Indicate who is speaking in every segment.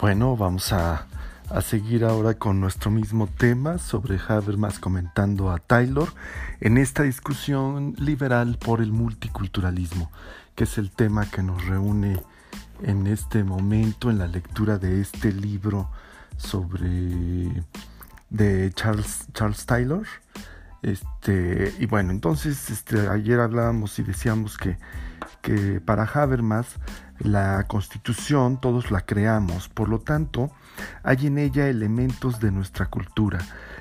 Speaker 1: Bueno, vamos a, seguir ahora con nuestro mismo tema sobre Habermas comentando a Taylor en esta discusión liberal por el multiculturalismo, que es el tema que nos reúne en este momento en la lectura de este libro sobre de Charles, Charles Taylor. Este, y bueno, entonces este, ayer hablábamos y decíamos que, que para Habermas la constitución todos la creamos, por lo tanto, hay en ella elementos de nuestra cultura.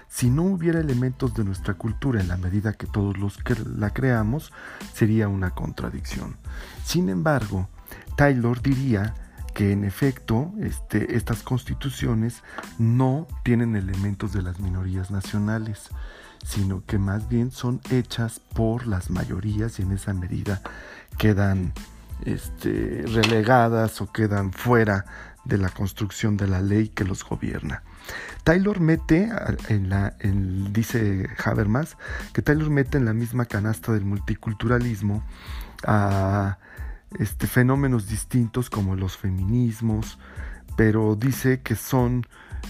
Speaker 1: Si no hubiera elementos de nuestra cultura en la medida que todos los que la creamos, sería una contradicción. Sin embargo, Taylor diría que en efecto este, estas constituciones no tienen elementos de las minorías nacionales, sino que más bien son hechas por las mayorías y en esa medida quedan este, relegadas o quedan fuera de la construcción de la ley que los gobierna. Taylor mete dice Habermas, que Taylor mete en la misma canasta del multiculturalismo a este, fenómenos distintos como los feminismos, pero dice que son,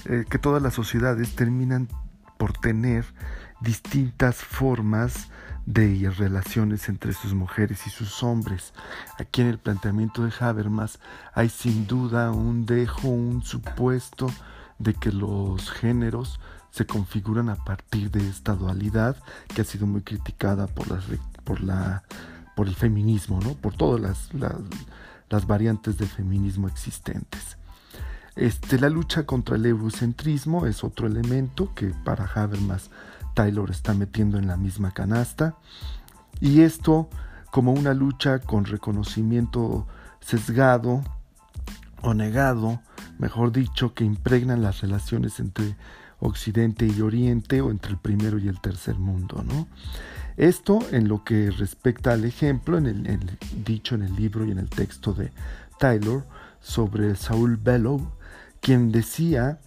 Speaker 1: eh, que todas las sociedades terminan por tener distintas formas de relaciones entre sus mujeres y sus hombres. Aquí en el planteamiento de Habermas hay sin duda un dejo, un supuesto de que los géneros se configuran a partir de esta dualidad que ha sido muy criticada por, las, por, la, por el feminismo, ¿no? por todas las, las, variantes del feminismo existentes. Este, la lucha contra el eurocentrismo es otro elemento que para Habermas Taylor está metiendo en la misma canasta. Y esto como una lucha con reconocimiento sesgado o negado, mejor dicho, que impregnan las relaciones entre Occidente y Oriente o entre el primero y el tercer mundo. ¿no? Esto en lo que respecta al ejemplo, en el, dicho en el libro y en el texto de Taylor sobre Saul Bellow, quien decía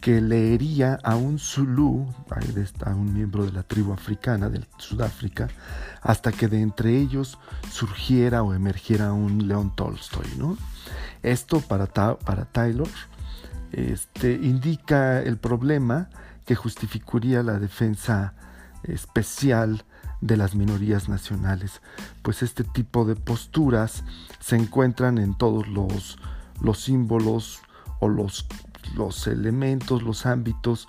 Speaker 1: que leería a un Zulu, a un miembro de la tribu africana de Sudáfrica, hasta que de entre ellos surgiera o emergiera un León Tolstoy. ¿no? Esto para, para Taylor este, indica el problema que justificaría la defensa especial de las minorías nacionales, pues este tipo de posturas se encuentran en todos los, los símbolos o los los elementos, los ámbitos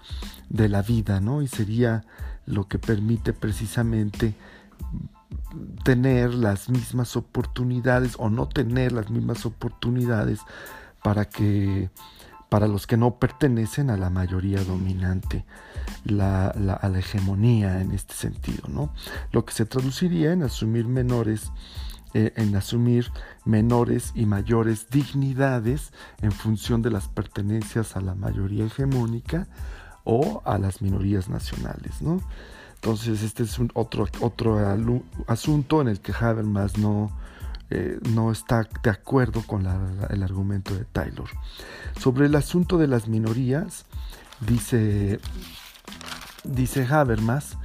Speaker 1: de la vida, ¿no? Y sería lo que permite precisamente tener las mismas oportunidades o no tener las mismas oportunidades para que para los que no pertenecen a la mayoría dominante, la, a la hegemonía en este sentido, ¿no? Lo que se traduciría en asumir menores eh, en asumir menores y mayores dignidades en función de las pertenencias a la mayoría hegemónica o a las minorías nacionales. ¿no? Entonces este es otro, otro asunto en el que Habermas no, eh, no está de acuerdo con el argumento de Taylor. Sobre el asunto de las minorías, dice, dice Habermas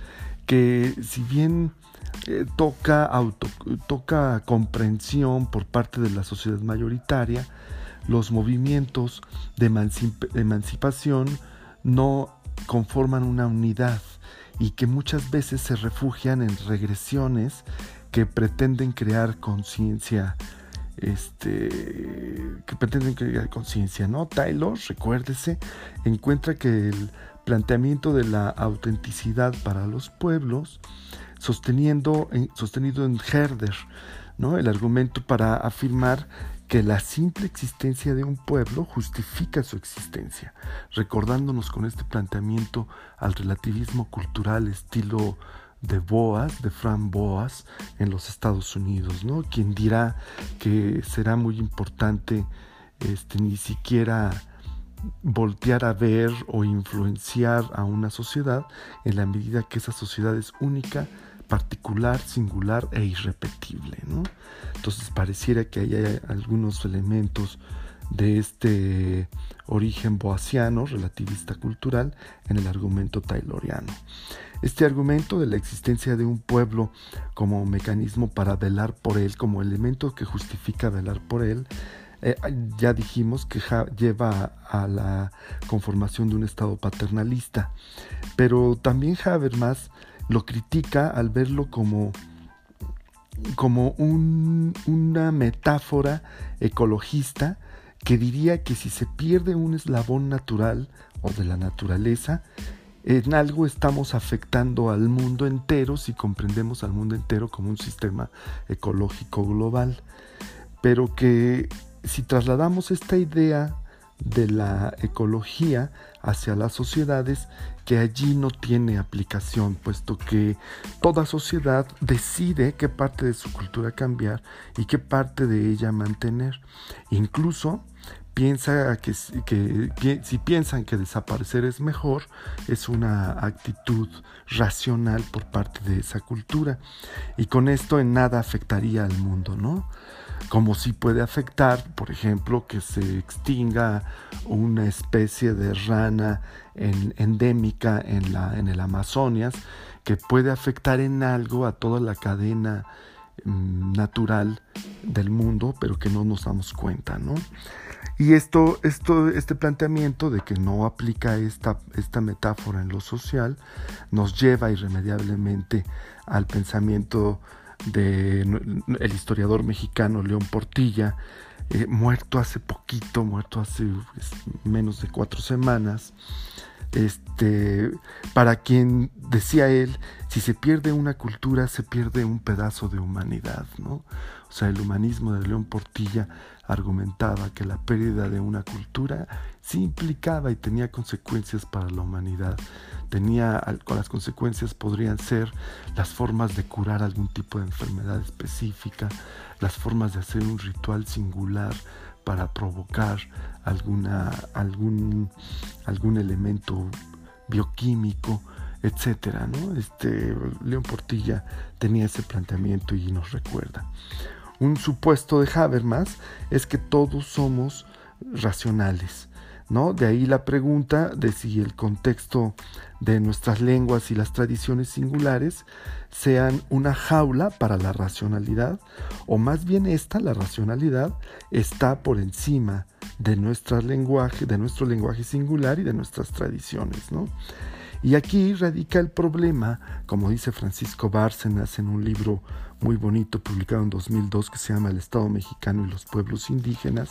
Speaker 1: que si bien eh, toca, auto, toca comprensión por parte de la sociedad mayoritaria, los movimientos de emancipación no conforman una unidad y que muchas veces se refugian en regresiones que pretenden crear conciencia este que pretenden crear conciencia, ¿no? Taylor, recuérdese, encuentra que el planteamiento de la autenticidad para los pueblos sosteniendo, sostenido en Herder, ¿no? el argumento para afirmar que la simple existencia de un pueblo justifica su existencia, recordándonos con este planteamiento al relativismo cultural estilo de Boas, de Fran Boas, en los Estados Unidos, ¿no? Quien dirá que será muy importante este, ni siquiera voltear a ver o influenciar a una sociedad en la medida que esa sociedad es única particular, singular e irrepetible. ¿no? Entonces pareciera que hay algunos elementos de este origen boasiano, relativista cultural, en el argumento tayloriano. Este argumento de la existencia de un pueblo como mecanismo para velar por él, como elemento que justifica velar por él, eh, ya dijimos que lleva a la conformación de un Estado paternalista, pero también Habermas lo critica al verlo como, como una metáfora ecologista que diría que si se pierde un eslabón natural o de la naturaleza, en algo estamos afectando al mundo entero si comprendemos al mundo entero como un sistema ecológico global. Pero que si trasladamos esta idea de la ecología hacia las sociedades, que allí no tiene aplicación, puesto que toda sociedad decide qué parte de su cultura cambiar y qué parte de ella mantener. Incluso piensa que, si piensan que desaparecer es mejor, es una actitud racional por parte de esa cultura. Y con esto en nada afectaría al mundo, ¿no? Como si puede afectar, por ejemplo, que se extinga una especie de rana endémica en, la, en el Amazonas, que puede afectar en algo a toda la cadena mm, natural del mundo, pero que no nos damos cuenta, ¿no? Y esto, esto, este planteamiento de que no aplica esta, esta metáfora en lo social nos lleva irremediablemente al pensamiento del el historiador mexicano León Portilla, eh, muerto hace poquito, muerto hace pues, menos de cuatro semanas, este, para quien decía él, si se pierde una cultura, se pierde un pedazo de humanidad, ¿no? O sea, el humanismo de León Portilla argumentaba que la pérdida de una cultura sí implicaba y tenía consecuencias para la humanidad. Tenía, las consecuencias podrían ser las formas de curar algún tipo de enfermedad específica, las formas de hacer un ritual singular para provocar alguna, algún, algún elemento bioquímico, etcétera, ¿no? Este León Portilla tenía ese planteamiento y nos recuerda. Un supuesto de Habermas es que todos somos racionales, ¿no? De ahí la pregunta de si el contexto de nuestras lenguas y las tradiciones singulares sean una jaula para la racionalidad, o más bien esta, la racionalidad, está por encima de, nuestro lenguaje, de nuestro lenguaje singular y de nuestras tradiciones, ¿no? Y aquí radica el problema, como dice Francisco Bárcenas en un libro muy bonito publicado en 2002 que se llama El Estado mexicano y los pueblos indígenas,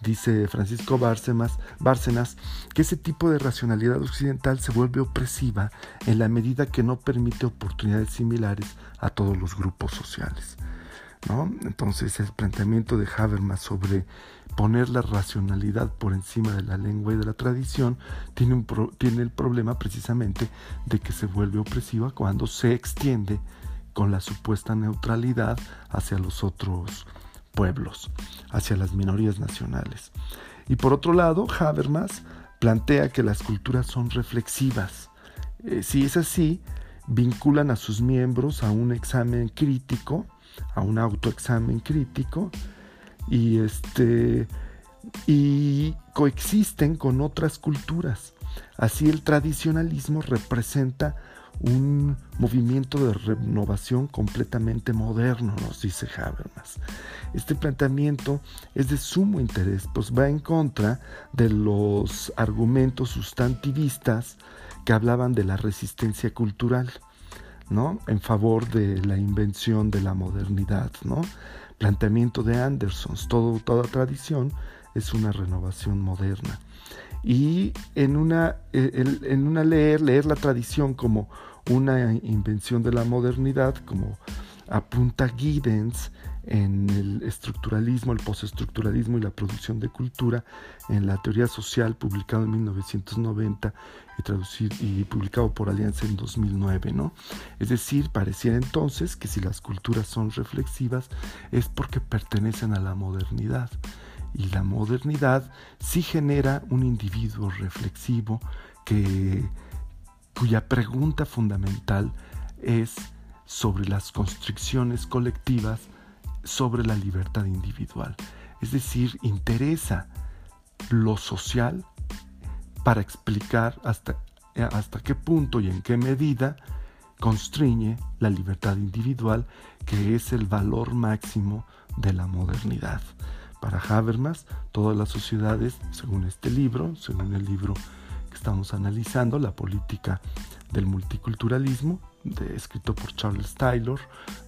Speaker 1: dice Francisco Bárcenas, que ese tipo de racionalidad occidental se vuelve opresiva en la medida que no permite oportunidades similares a todos los grupos sociales. Entonces el planteamiento de Habermas sobre poner la racionalidad por encima de la lengua y de la tradición tiene el problema precisamente de que se vuelve opresiva cuando se extiende con la supuesta neutralidad hacia los otros pueblos, hacia las minorías nacionales. Y por otro lado, Habermas plantea que las culturas son reflexivas. Eh, si es así, vinculan a sus miembros a un examen crítico, a un autoexamen crítico, y este y coexisten con otras culturas. Así el tradicionalismo representa un movimiento de renovación completamente moderno, nos dice Habermas. Este planteamiento es de sumo interés, pues va en contra de los argumentos sustantivistas que hablaban de la resistencia cultural, ¿no? En favor de la invención de la modernidad, ¿no? Planteamiento de Anderson, todo, toda tradición es una renovación moderna y en una, eh, en una leer, leer la tradición como una invención de la modernidad, como apunta Giddens en el estructuralismo, el postestructuralismo y la producción de cultura en la teoría social publicado en 1990 y traducido y publicado por Alianza en 2009, ¿no? Es decir, pareciera entonces que si las culturas son reflexivas es porque pertenecen a la modernidad y la modernidad sí genera un individuo reflexivo que, cuya pregunta fundamental es sobre las constricciones colectivas sobre la libertad individual. Es decir, interesa lo social para explicar hasta, hasta qué punto y en qué medida constriñe la libertad individual, que es el valor máximo de la modernidad Para Habermas, todas las sociedades, según este libro, según el libro que estamos analizando, La política del multiculturalismo, escrito por Charles Taylor,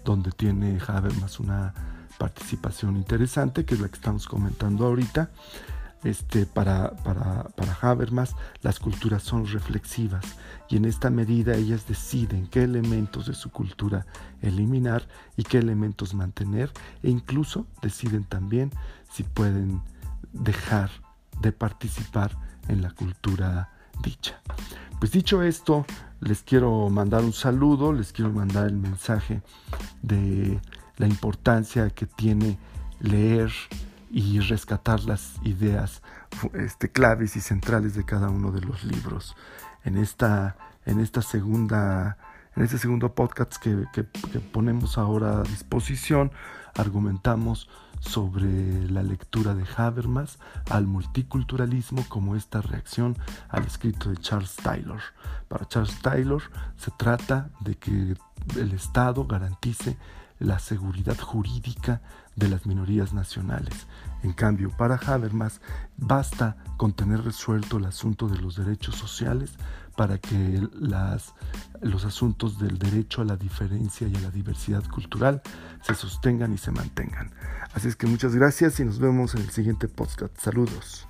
Speaker 1: donde tiene Habermas una participación interesante, que es la que estamos comentando ahorita. Este, para, para, para Habermas, las culturas son reflexivas y en esta medida ellas deciden qué elementos de su cultura eliminar y qué elementos mantener e incluso deciden también si pueden dejar de participar en la cultura dicha. Pues dicho esto, les quiero mandar un saludo, les quiero mandar el mensaje de la importancia que tiene leer y rescatar las ideas este, claves y centrales de cada uno de los libros. En esta, en esta segunda, en este segundo podcast que, que ponemos ahora a disposición, argumentamos sobre la lectura de Habermas al multiculturalismo como esta reacción al escrito de Charles Taylor. Para Charles Taylor se trata de que el Estado garantice la seguridad jurídica de las minorías nacionales. En cambio, para Habermas basta con tener resuelto el asunto de los derechos sociales para que las, los asuntos del derecho a la diferencia y a la diversidad cultural se sostengan y se mantengan. Así es que muchas gracias y nos vemos en el siguiente podcast. Saludos.